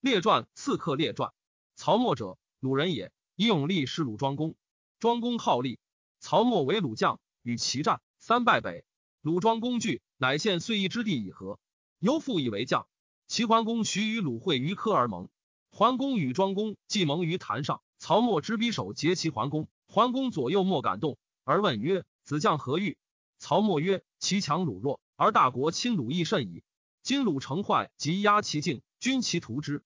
列传刺客列传。曹沫者，鲁人也。以勇力是鲁庄公。庄公好利，曹沫为鲁将，与其战，三败北。鲁庄公惧，乃献遂邑之地以和。由父以为将。齐桓公许与鲁会于科而盟。桓公与庄公既盟于坛上，曹沫执匕首截齐桓公。桓公左右莫敢动，而问曰：“子将何欲？”曹沫曰：“其强鲁弱，而大国亲鲁亦甚矣。今鲁成坏，即压其境，军其图之。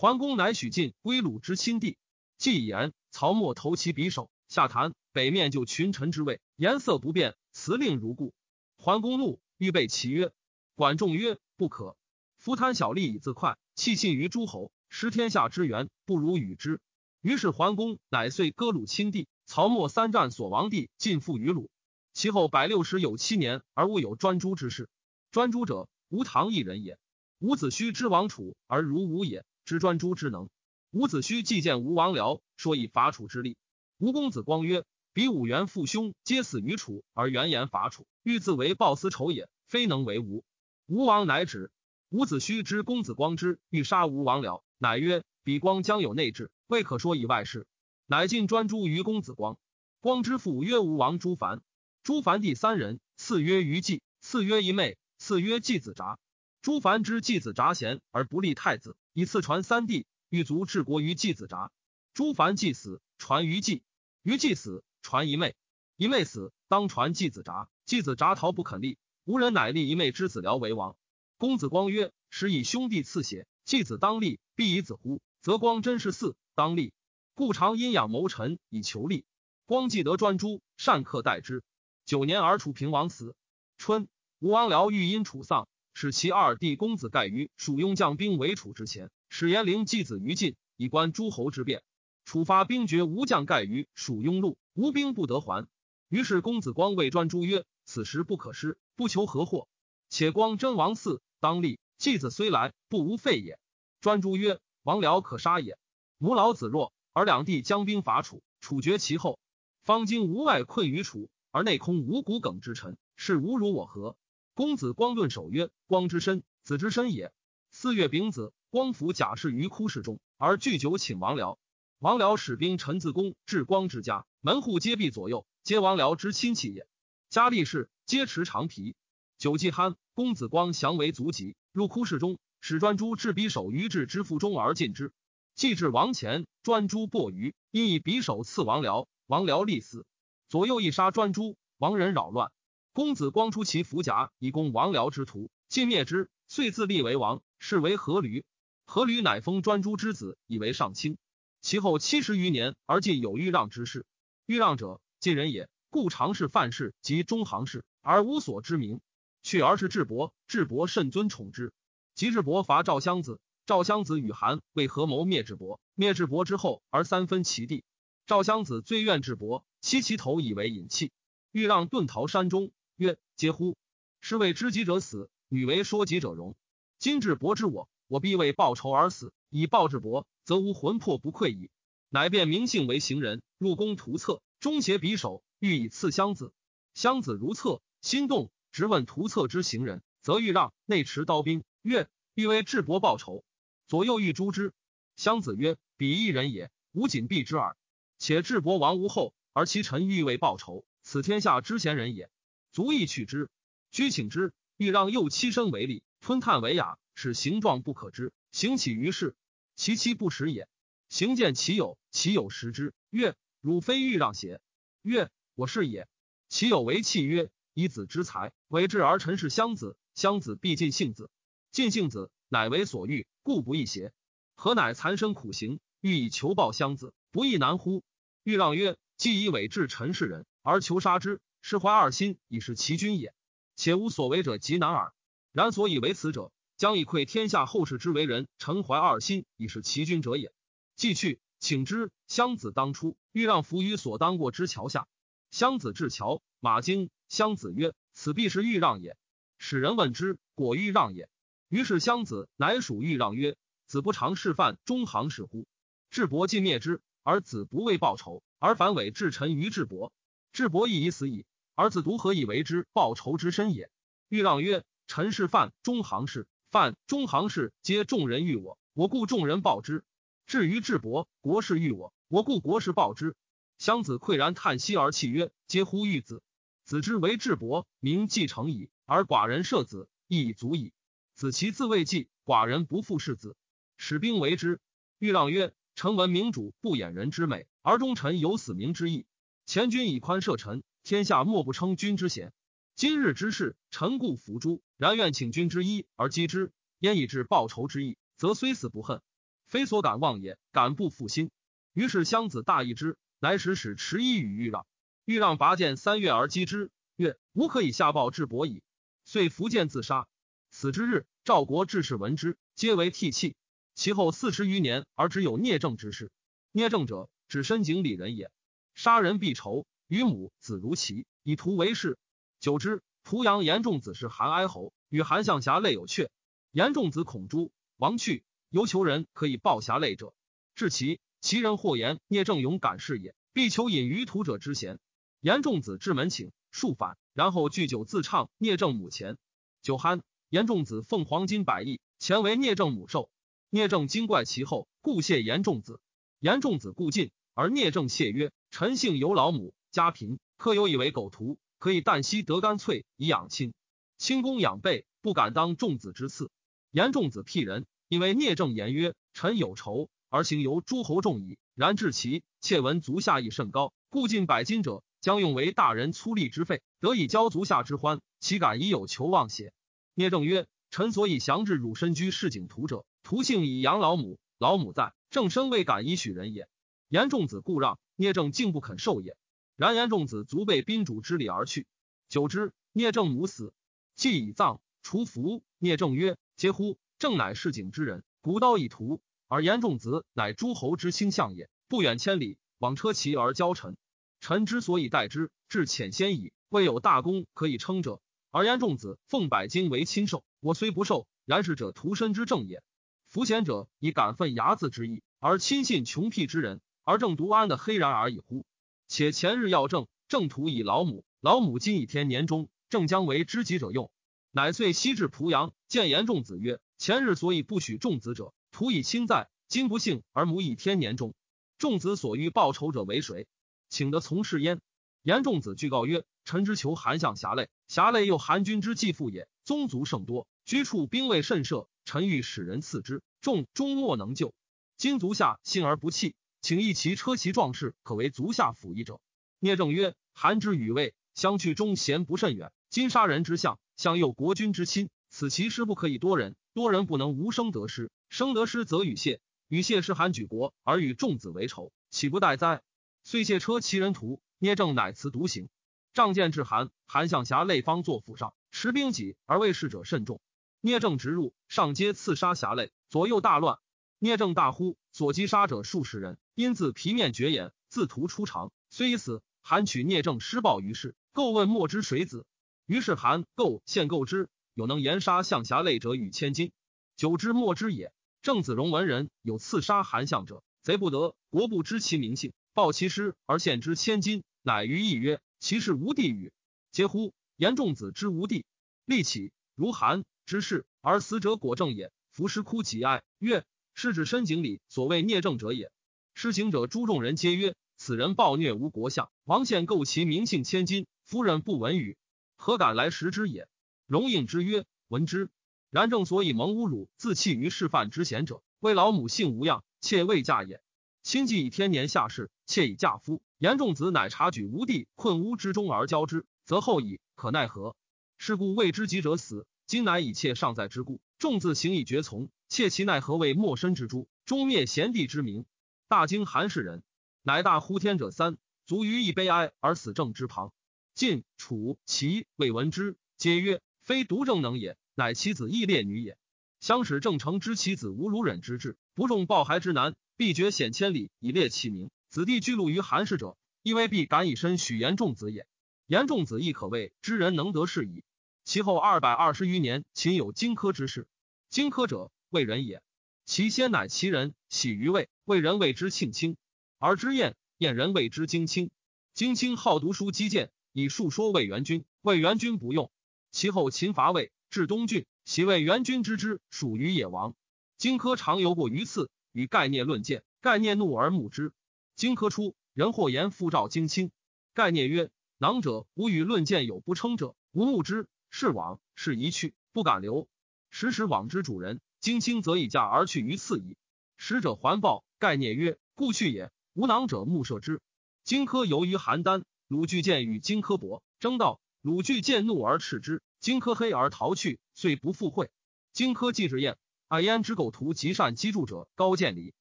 桓公乃许晋归鲁之亲弟。既言，曹沫投其匕首，下坛，北面就群臣之位，颜色不变，辞令如故。桓公怒，欲备其曰：“管仲曰：不可。夫贪小利以自快，弃信于诸侯，失天下之源，不如与之。”于是桓公乃遂割鲁亲弟。曹沫三战所亡地，尽复于鲁。其后百六十有七年，而无有专诸之事。专诸者，吴唐一人也。伍子胥之王楚，而如吴也，知专诸之能。伍子胥既见吴王僚，说以伐楚之力。吴公子光曰：“比五元父兄皆死于楚，而原言伐楚，欲自为报私仇也，非能为吴。”吴王乃止。伍子胥知公子光之欲杀吴王僚，乃曰：“比光将有内志，未可说以外事。”乃尽专诸于公子光。光之父曰吴王朱凡。朱凡第三人，次曰于季，次曰一妹，次曰季子札。朱凡之季子札贤而不立太子，以次传三弟。欲足治国于季子札。诸凡既死，传于季。于季死，传一妹。一妹死，当传季子札。季子札逃不肯立，无人乃立一妹之子僚为王。公子光曰：“时以兄弟赐血，季子当立，必以子乎？则光真是嗣，当立。故常阴阳谋臣以求利。光既得专诸，善克待之。九年而楚平王死。春，吴王僚欲因楚丧，使其二弟公子盖于蜀雍将兵为楚之前。”使严陵继子于禁，以观诸侯之变。楚发兵绝吴将盖于蜀雍路，吴兵不得还。于是公子光谓专诸曰：“此时不可失，不求何祸。且光真王嗣，当立。继子虽来，不无废也。”专诸曰：“王僚可杀也。母老子弱，而两弟将兵伐楚，楚绝其后。方今吴外困于楚，而内空无骨梗之臣，是吾辱我何？”公子光顿首曰：“光之身，子之身也。”四月丙子。光府假释于哭室中，而拒酒请王僚。王僚使兵陈自宫至光之家，门户皆闭左右，皆王僚之亲戚也。家立士皆持长皮。酒既酣，公子光降为卒疾，入哭室中，使专诸置匕首于至之腹中而进之。既至王前，专诸破于，因以匕首刺王僚，王僚立死。左右一杀专诸，王人扰乱。公子光出其服甲以攻王僚之徒，尽灭之，遂自立为王，是为阖闾。阖闾乃封专诸之子，以为上卿。其后七十余年，而尽有豫让之事。豫让者，晋人也，故常侍范氏及中行氏，而无所知名。去而是智伯，智伯甚尊宠之。及智伯伐赵襄子，赵襄子与韩为合谋灭智伯。灭智伯之后，而三分其地。赵襄子最怨智伯，欺其头以为隐弃。豫让遁逃山中，曰：“嗟乎！是为知己者死，女为说己者容。今智伯之我。”我必为报仇而死，以报之伯，则无魂魄不愧矣。乃变名姓为行人，入宫图册，中携匕首，欲以刺襄子。襄子如厕，心动，直问图册之行人，则欲让，内持刀兵，曰：“欲为智伯报仇。”左右欲诛之。襄子曰：“彼一人也，吾仅避之耳。且智伯亡无后，而其臣欲为报仇，此天下之贤人也，足以取之。居请之，欲让右妻身为利，吞炭为雅。”使形状不可知，行起于世，其妻不识也。行见其有，其有识之，曰：“汝非欲让邪？”曰：“我是也。”其有为契曰：“以子之才，为之而臣是襄子。襄子必尽性子，尽性子，乃为所欲，故不易邪？何乃残生苦行，欲以求报襄子，不亦难乎？”欲让曰：“既以委治臣世人，而求杀之，是怀二心，以是其君也。且无所为者，极难耳。然所以为此者。”将以愧天下后世之为人，臣怀二心，以是其君者也。既去，请之。襄子当初欲让伏于所当过之桥下。襄子至桥，马惊。襄子曰：“此必是欲让也。”使人问之，果欲让也。于是襄子乃属欲让曰：“子不常示范中行使乎？智伯尽灭之，而子不为报仇，而反委至臣于智伯。智伯亦已死矣，儿子独何以为之报仇之身也？”欲让曰：“臣是犯中行事。”犯中行事，皆众人欲我，我故众人报之。至于智伯，国士欲我，我故国士报之。襄子喟然叹息而泣曰：“嗟乎欲子！子之为智伯，名继承矣，而寡人射子，亦已足矣。子其自未继，寡人不复世子，使兵为之。”欲让曰：“臣闻明主不掩人之美，而忠臣有死明之意。前君以宽赦臣，天下莫不称君之贤。今日之事，臣故服诸。然愿请君之一而击之，焉以致报仇之意，则虽死不恨，非所敢忘也。敢不负心。”于是襄子大义之，乃使使持衣与豫让。豫让拔剑三月而击之，曰：“吾可以下报至伯矣。”遂伏剑自杀。此之日，赵国志士闻之，皆为涕泣。其后四十余年，而只有聂政之事。聂政者，指深井里人也。杀人必仇，与母子如齐，以图为事。久之，濮阳严仲子是韩哀侯，与韩相侠类有阙。严仲子恐诛，亡去，犹求人可以报侠类者。至其，其人或言聂政勇敢士也，必求隐于屠者之贤。严仲子至门请，数反，然后聚酒自唱聂政母前。酒酣，严仲子奉黄金百亿，前为聂政母寿。聂政惊怪其后，故谢严仲子。严仲子故进，而聂政谢曰：“臣姓有老母，家贫，客有以为狗徒，可以旦夕得干脆以养亲。亲公养备，不敢当仲子之赐。”严仲子辟人，因为聂政言曰：“臣有仇，而行由诸侯众矣。然至其窃闻足下亦甚高，故近百金者，将用为大人粗利之费，得以交足下之欢，岂敢以有求妄邪？”聂政曰：“臣所以降至汝身居市井徒者。”徒幸以养老母，老母在，正身未敢以许人也。严仲子故让，聂政竟不肯受也。然严仲子足被宾主之礼而去。久之，聂政母死，祭以葬，除服。聂政曰：“嗟乎！正乃市井之人，古刀以屠，而严仲子乃诸侯之卿相也。不远千里，往车骑而交臣。臣之所以待之，至浅先矣。未有大功可以称者。而严仲子奉百金为亲受，我虽不受，然是者屠身之正也。”夫贤者以感愤睚眦之意，而亲信穷辟之人，而正独安的黑然而已乎？且前日要正正徒以老母，老母今以天年中，正将为知己者用，乃遂西至濮阳，见严仲子曰：“前日所以不许仲子者，徒以亲在；今不幸而母以天年中，仲子所欲报仇者为谁？请得从事焉。”严仲子具告曰：“臣之求韩相侠类，侠类又韩君之继父也，宗族甚多，居处兵卫甚设。”臣欲使人赐之，众终莫能救。今足下幸而不弃，请一骑车骑壮士，可为足下辅翼者。聂政曰：“韩之与魏相去中贤不甚远，今杀人之相，相诱国君之亲，此其师不可以多人，多人不能无生得失，生得失则与谢，与谢是韩举国，而与众子为仇，岂不待哉？”遂谢车骑人徒，聂政乃辞独行。仗剑至韩，韩相侠累方坐府上，持兵戟而为侍者甚众。聂政直入，上街刺杀侠类，左右大乱。聂政大呼，所击杀者数十人，因自皮面绝眼，自屠出肠。虽已死，韩取聂政施暴于世，构问莫之谁子。于是韩构献构之，有能言杀相侠类者与千金，久之莫之也。郑子荣闻人有刺杀韩相者，贼不得，国不知其名姓，报其师而献之千金，乃于意曰：其事无地与？嗟乎！言仲子之无地，立起如韩。之事而死者果正也。夫师哭其哀曰：“是指深井里所谓孽政者也。”施行者诸众人皆曰：“此人暴虐无国相，王献构其名姓千金，夫人不闻语，何敢来食之也？”荣应之曰：“闻之。然正所以蒙侮辱，自弃于示范之贤者，为老母姓无恙，妾未嫁也。亲既以天年下世，妾以嫁夫。严仲子乃察举无地困屋之中而交之，则后矣，可奈何？是故未知己者死。”今乃以妾尚在之故，众自行以绝从。妾其奈何为莫身之诛，终灭贤弟之名？大惊韩氏人，乃大呼天者三，卒于一悲哀而死正之旁。晋、楚、齐未闻之，皆曰：非独正能也，乃其子亦烈女也。相使郑成之其子无如忍之志，不重抱孩之难，必绝险千里以列其名。子弟居禄于韩氏者，亦未必敢以身许严仲子也。严仲子亦可谓知人能得事矣。其后二百二十余年，秦有荆轲之事。荆轲者，魏人也。其先乃其人，喜于魏，魏人谓之庆卿；而之晏，晏人谓之荆卿。荆卿好读书击剑，以述说魏元君。魏元君不用。其后秦伐魏，至东郡，其魏元君之之，属于野王。荆轲常游过于次，与盖聂论剑，盖聂怒而目之。荆轲出，人或言复召荆卿。盖聂曰：“囊者吾与论剑有不称者，吾目之，是往，是一去，不敢留。时时往之主人，荆卿则以驾而去于次矣。使者还报，盖聂曰：‘故去也。’吾囊者目射之。荆轲游于邯郸，鲁巨见与荆轲搏，争道，鲁巨见怒而斥之，荆轲黑而逃去，遂不复会。荆轲既至燕。爱焉之狗徒极善击筑者高渐离。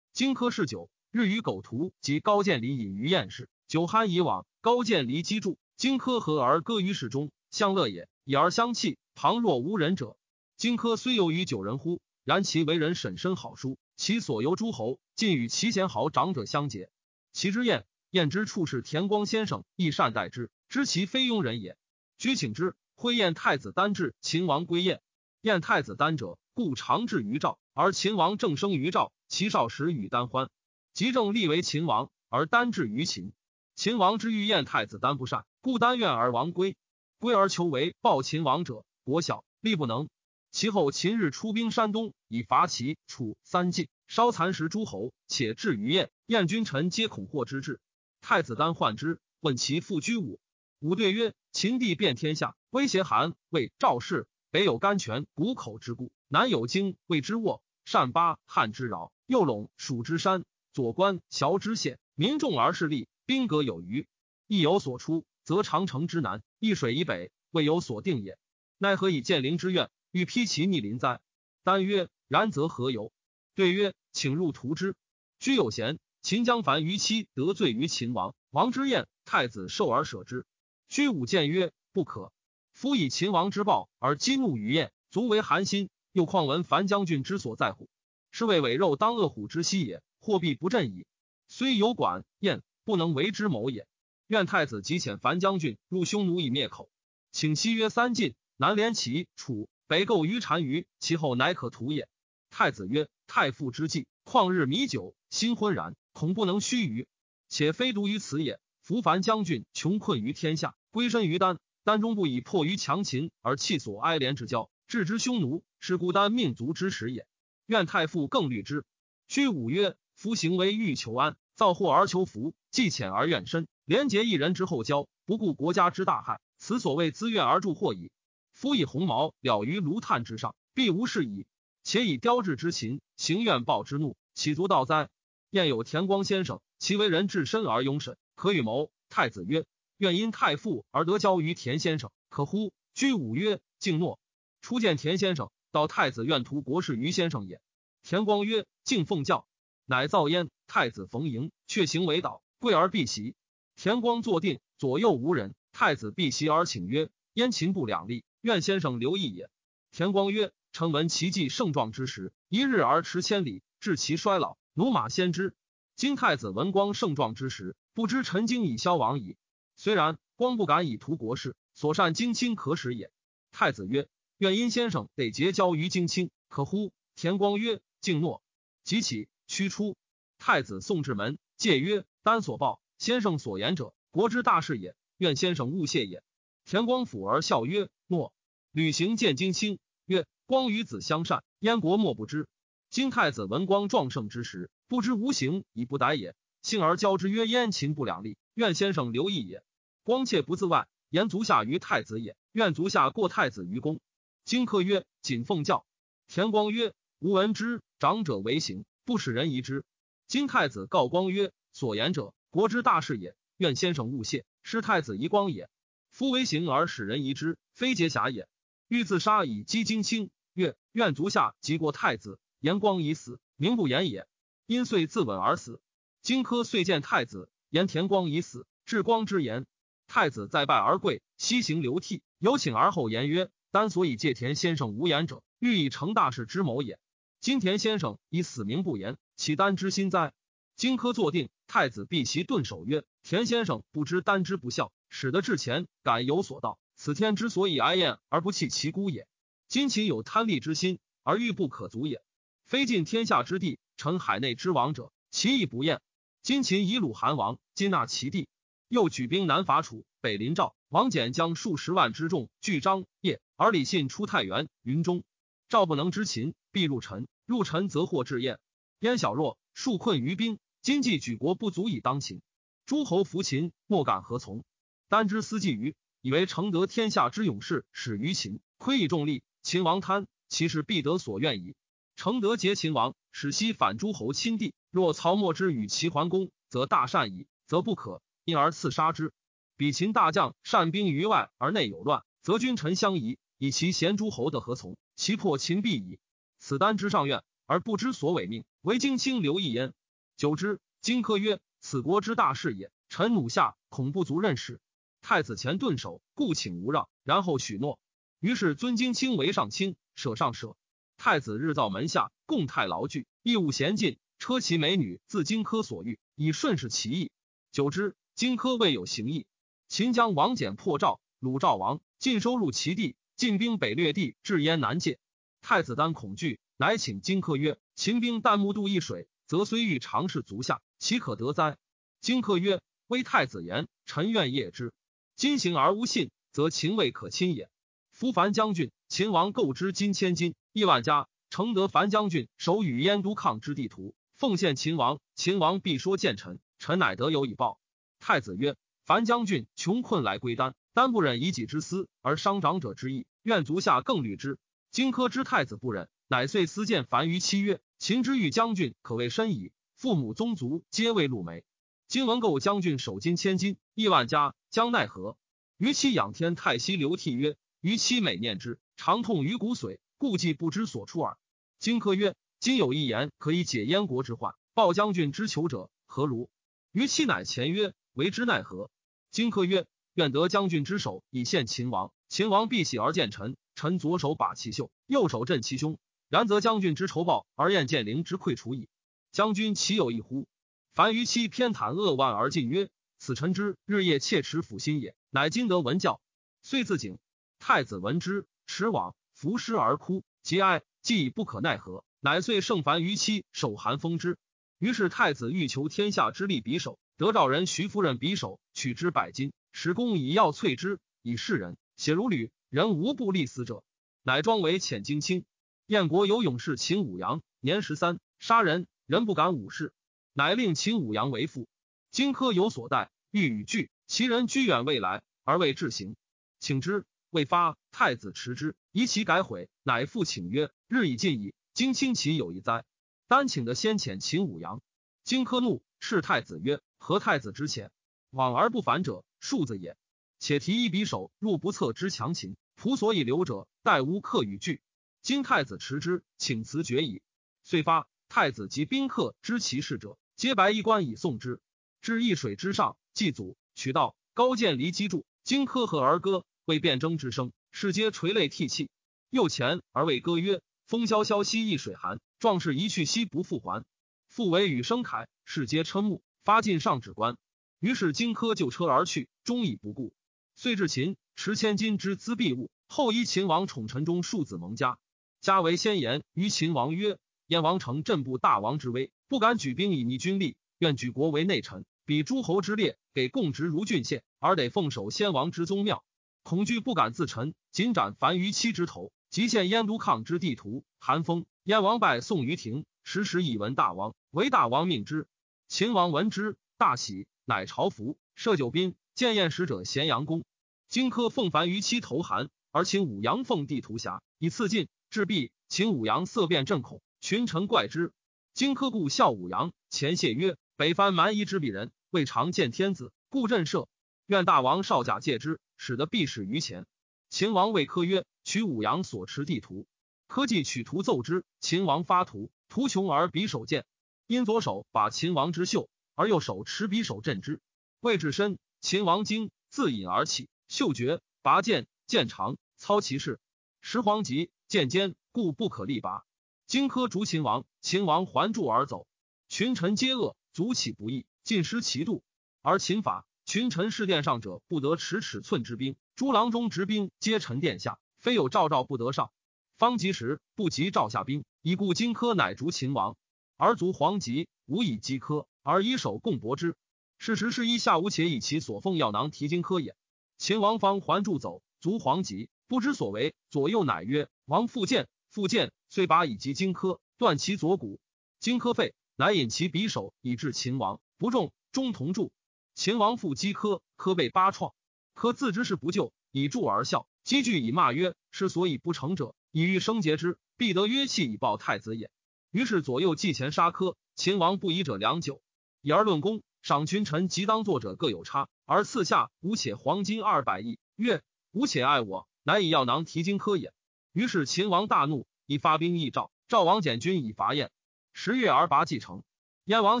荆轲嗜酒，日与狗徒及高渐离饮于宴市，酒酣以往。高渐离击筑，荆轲和而歌于市中，相乐也，以而相弃。旁若无人者。荆轲虽游于九人乎？然其为人审身好书，其所游诸侯，尽与其贤豪长者相结。其之宴，宴之处是田光先生，亦善待之，知其非庸人也。居请之，挥宴太子丹至秦王归宴。宴太子丹者。故常至于赵，而秦王正生于赵。其少时与丹欢，即正立为秦王，而丹至于秦。秦王之欲燕太子丹不善，故丹怨而亡归。归而求为报秦王者，国小，力不能。其后秦日出兵山东，以伐齐、楚三晋，烧蚕食诸侯，且至于燕。燕君臣皆恐祸之至。太子丹患之，问其父居武。武对曰：“秦帝遍天下，威胁韩、魏、赵氏，北有甘泉谷口之故。”南有荆魏之沃，善巴汉之饶，右陇蜀之山，左关崤之县，民众而势利，兵革有余。亦有所出，则长城之南，易水以北，未有所定也。奈何以建陵之愿，欲披其逆鳞哉？丹曰：然则何由？对曰：请入图之。居有贤，秦将樊于期得罪于秦王，王之宴，太子受而舍之。居武谏曰：不可。夫以秦王之暴而激怒于燕，足为寒心。又况闻樊将军之所在乎？是谓尾肉当恶虎之息也。货币不振矣。虽有管宴，不能为之谋也。愿太子即遣樊将军入匈奴以灭口。请西约三晋，南连齐、楚，北构于单于，其后乃可图也。太子曰：太傅之计，旷日弥久，心昏然，恐不能须臾。且非独于此也。夫凡将军穷困于天下，归身于丹，丹中不以迫于强秦而弃所哀怜之交，置之匈奴。是孤单命族之始也。愿太傅更虑之。居五曰：夫行为欲求安，造祸而求福，既浅而怨深，廉洁一人之后交，不顾国家之大害，此所谓自怨而助祸矣。夫以鸿毛了于炉炭之上，必无事矣。且以雕制之禽，行怨报之怒，岂足道哉？燕有田光先生，其为人至深而庸慎，可与谋。太子曰：愿因太傅而得交于田先生，可乎？居武曰：敬诺。初见田先生。到太子愿图国士于先生也。田光曰：“敬奉教，乃造焉。”太子逢迎，却行为导，跪而避席。田光坐定，左右无人。太子避席而请曰：“燕秦不两立，愿先生留意也。”田光曰：“臣闻其计盛壮之时，一日而驰千里，至其衰老，驽马先之。今太子文光盛壮之时，不知陈经已消亡矣。虽然，光不敢以图国事，所善荆卿可使也。”太子曰。愿因先生得结交于荆卿，可乎？田光曰：“敬诺。”即起驱出。太子送至门，戒曰：“丹所报，先生所言者，国之大事也。愿先生勿谢也。”田光抚而笑曰：“诺。”履行见荆卿，曰：“光与子相善，燕国莫不知。今太子闻光壮盛之时，不知无形以不逮也。幸而交之曰：燕秦不两立，愿先生留意也。光切不自外，言足下于太子也。愿足下过太子于公。”荆轲曰：“谨奉教。”田光曰：“吾闻之，长者为行，不使人疑之。”今太子告光曰：“所言者，国之大事也。愿先生勿谢，是太子遗光也。夫为行而使人疑之，非节侠也。欲自杀以击荆卿，曰：愿足下即过太子。言光已死，名不言也。因遂自刎而死。荆轲遂见太子，言田光已死，至光之言。太子再拜而跪，膝行流涕，有请而后言曰。”丹所以借田先生无言者，欲以成大事之谋也。今田先生以死名不言，岂丹之心哉？荆轲坐定，太子避其顿首曰：“田先生不知丹之不孝，使得至前敢有所道。此天之所以哀厌而不弃其孤也。今秦有贪利之心，而欲不可足也。非尽天下之地，成海内之王者，其意不厌。今秦以鲁韩王，今纳其地，又举兵南伐楚，北临赵。王翦将数十万之众拒张掖。”而李信出太原、云中，赵不能知秦，必入陈。入陈则获至燕。燕小弱，数困于兵，今计举国不足以当秦。诸侯服秦，莫敢何从。丹之思计于，以为承得天下之勇士始于秦，亏以重利。秦王贪，其事必得所愿矣。承德结秦王，使西反诸侯亲地。若曹沫之与齐桓公，则大善矣，则不可，因而刺杀之。比秦大将善兵于外而内有乱，则君臣相疑，以其贤诸侯的何从？其破秦必矣。此丹之上愿，而不知所违命，唯荆卿留意焉。久之，荆轲曰：“此国之大事也，臣弩下，恐不足任使。”太子前顿首，故请无让，然后许诺。于是尊荆卿为上卿，舍上舍。太子日造门下，共太牢具，义务娴尽，车骑美女自荆轲所欲，以顺势其意。久之，荆轲未有行意。秦将王翦破赵，鲁赵王，尽收入其地，进兵北略地，至燕南界。太子丹恐惧，乃请荆轲曰：“秦兵旦暮渡易水，则虽欲尝试足下，岂可得哉？”荆轲曰：“微太子言，臣愿业之。今行而无信，则秦未可亲也。夫樊将军，秦王购之金千金，亿万家，承得樊将军手与燕都抗之地图，奉献秦王，秦王必说见臣，臣乃得有以报。”太子曰。樊将军穷困来归丹，丹不忍以己之私而伤长者之意，愿足下更虑之。荆轲知太子不忍，乃遂私见樊于期曰：“秦之欲将军，可谓深矣。父母宗族皆为禄梅，今闻购将军守金千金，亿万家，将奈何？”于期仰天太息流涕曰：“于期每念之，常痛于骨髓，故计不知所出耳。”荆轲曰：“今有一言可以解燕国之患，报将军之求者，何如？”于期乃前曰：“为之奈何？”荆轲曰：“愿得将军之手，以献秦王。秦王必喜而见臣。臣左手把其袖，右手振其胸。然则将军之仇报，而燕建陵之溃除矣。将军岂有一乎？”樊于期偏袒扼腕而进曰：“此臣之日夜切齿抚心也。乃今得闻教，遂自警。太子闻之，持往伏尸而哭，节哀，既已不可奈何，乃遂胜樊于期，手韩封之。于是太子欲求天下之利匕首。”得赵人徐夫人匕首，取之百金，使公以药淬之，以示人。血如履，人无不立死者。乃装为遣荆卿。燕国有勇士秦舞阳，年十三，杀人，人不敢武事，乃令秦舞阳为父。荆轲有所待，欲与拒，其人居远未来，而未至行，请之未发。太子持之，疑其改悔，乃复请曰：“日已尽矣，荆卿其有一哉？单请的先遣秦舞阳。”荆轲怒，斥太子曰。何太子之前往而不反者，庶子也。且提一匕首入不测之强秦，仆所以留者，待吾客与拒。今太子持之，请辞绝矣。遂发太子及宾客知其事者，皆白衣冠以送之。至易水之上，祭祖，取道，高见离击柱。荆轲和而歌，为辩争之声，士皆垂泪涕泣。又前而谓歌曰：“风萧萧兮易水寒，壮士一去兮不复还。”复为羽声凯，士皆瞠目。发尽上指关，于是荆轲就车而去，终已不顾。遂至秦，持千金之资币物。后依秦王宠臣中庶子蒙嘉，嘉为先言于秦王曰：“燕王承镇部大王之威，不敢举兵以逆军力，愿举国为内臣，比诸侯之列，给贡职如郡县，而得奉守先王之宗庙。恐惧不敢自陈，仅斩樊于期之头，即献燕都抗之地图。韩风，燕王拜宋于庭，时时以闻大王，为大王命之。”秦王闻之，大喜，乃朝服，设酒宾，见宴使者咸阳宫。荆轲奉樊于期投韩，而秦武阳奉地图辖，以次进，至毕。秦武阳色变，震恐，群臣怪之。荆轲故笑武阳，前谢曰：“北藩蛮夷之鄙人，未尝见天子，故震慑。愿大王少假借之，使得必使于前。”秦王谓轲曰：“取武阳所持地图。”轲即取图奏之。秦王发图，图穷而匕首见。因左手把秦王之袖，而右手持匕首镇之。未至身，秦王惊，自引而起，袖绝，拔剑，剑长，操其势。时黄急，剑尖，故不可力拔。荆轲逐秦王，秦王还住而走。群臣皆恶，足起不义，尽失其度。而秦法，群臣侍殿上者不得持尺寸之兵，诸郎中执兵皆臣殿下，非有诏诏不得上。方及时，不及诏下兵，以故荆轲乃逐秦王。而卒黄吉无以击轲，而以手共搏之。事实是一下午，且以其所奉药囊提荆轲也。秦王方还住走，卒黄吉不知所为，左右乃曰：“王复见，复见。”遂拔以击荆轲，断其左骨。荆轲废，乃引其匕首以至秦王，不中，中同柱。秦王复击轲，轲被八创。轲自知是不救，以助而笑。积聚以骂曰：“是所以不成者，以欲生节之，必得约契以报太子也。”于是左右计前杀轲。秦王不疑者良久，以而论功，赏群臣及当作者各有差，而赐下吾且黄金二百亿，曰：“吾且爱我，乃以药囊提荆轲也。”于是秦王大怒，以发兵议赵。赵王简军以伐燕。十月而拔继城。燕王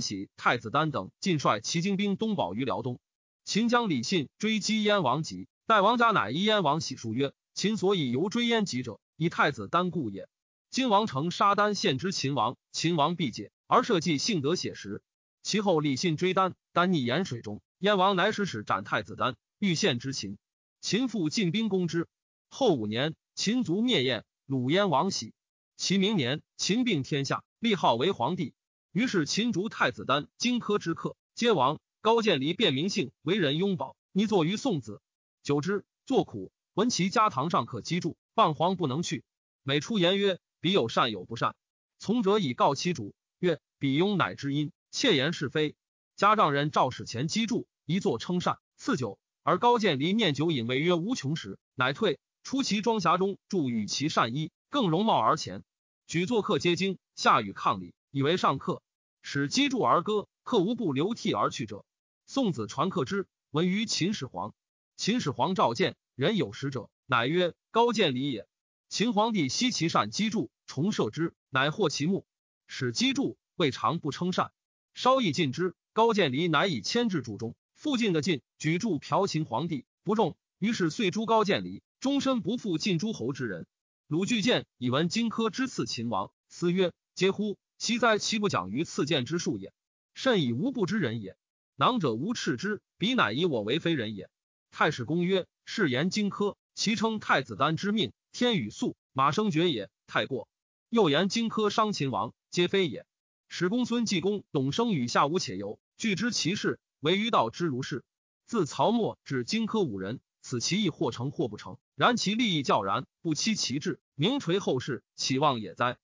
喜、太子丹等尽率骑精兵东保于辽东。秦将李信追击燕王吉，代王家乃依燕王喜书曰：“秦所以犹追燕吉者，以太子丹故也。今王城杀丹献之秦王，秦王必解，而社稷幸得写实。其后李信追丹，丹溺盐水中，燕王乃使使斩太子丹，欲献之秦。秦复进兵攻之。后五年，秦族灭燕，鲁燕王喜。其明年，秦并天下，立号为皇帝。于是秦逐太子丹、荆轲之客，皆亡。高渐离变名姓，为人拥保，拟作于宋子。久之，作苦，闻其家堂上可击筑，谤皇不能去。每出言曰：“彼有善有不善。”从者以告其主曰：“彼庸乃知音，窃言是非。”家丈人赵使前击筑，一作称善。赐酒，而高渐离念酒饮，谓曰：“无穷时。”乃退。出其庄匣中，助与其善衣，更容貌而前。举作客皆惊，下与抗礼，以为上客。使击筑而歌，客无不流涕而去者。宋子传客之，闻于秦始皇。秦始皇召见，人有识者，乃曰：“高渐离也。”秦皇帝悉其善击筑，重设之，乃获其目。使击筑未尝不称善，稍亦尽之。高渐离乃以牵制筑中，附近的晋举筑嫖秦皇帝，不中，于是遂诛高渐离。终身不复晋诸侯之人。鲁巨荐以闻荆轲之刺秦王，思曰：“嗟乎！其哉其不讲于刺剑之术也，甚以无不知人也。囊者无斥之，彼乃以我为非人也。”太史公曰：“是言荆轲，其称太子丹之命，天与粟，马生绝也，太过。又言荆轲伤秦王，皆非也。史公孙季公、董生与下无且游，据知其事，唯于道之如是。自曹沫至荆轲五人。”此其意或成或不成，然其利益较然，不期其志，名垂后世，岂望也哉？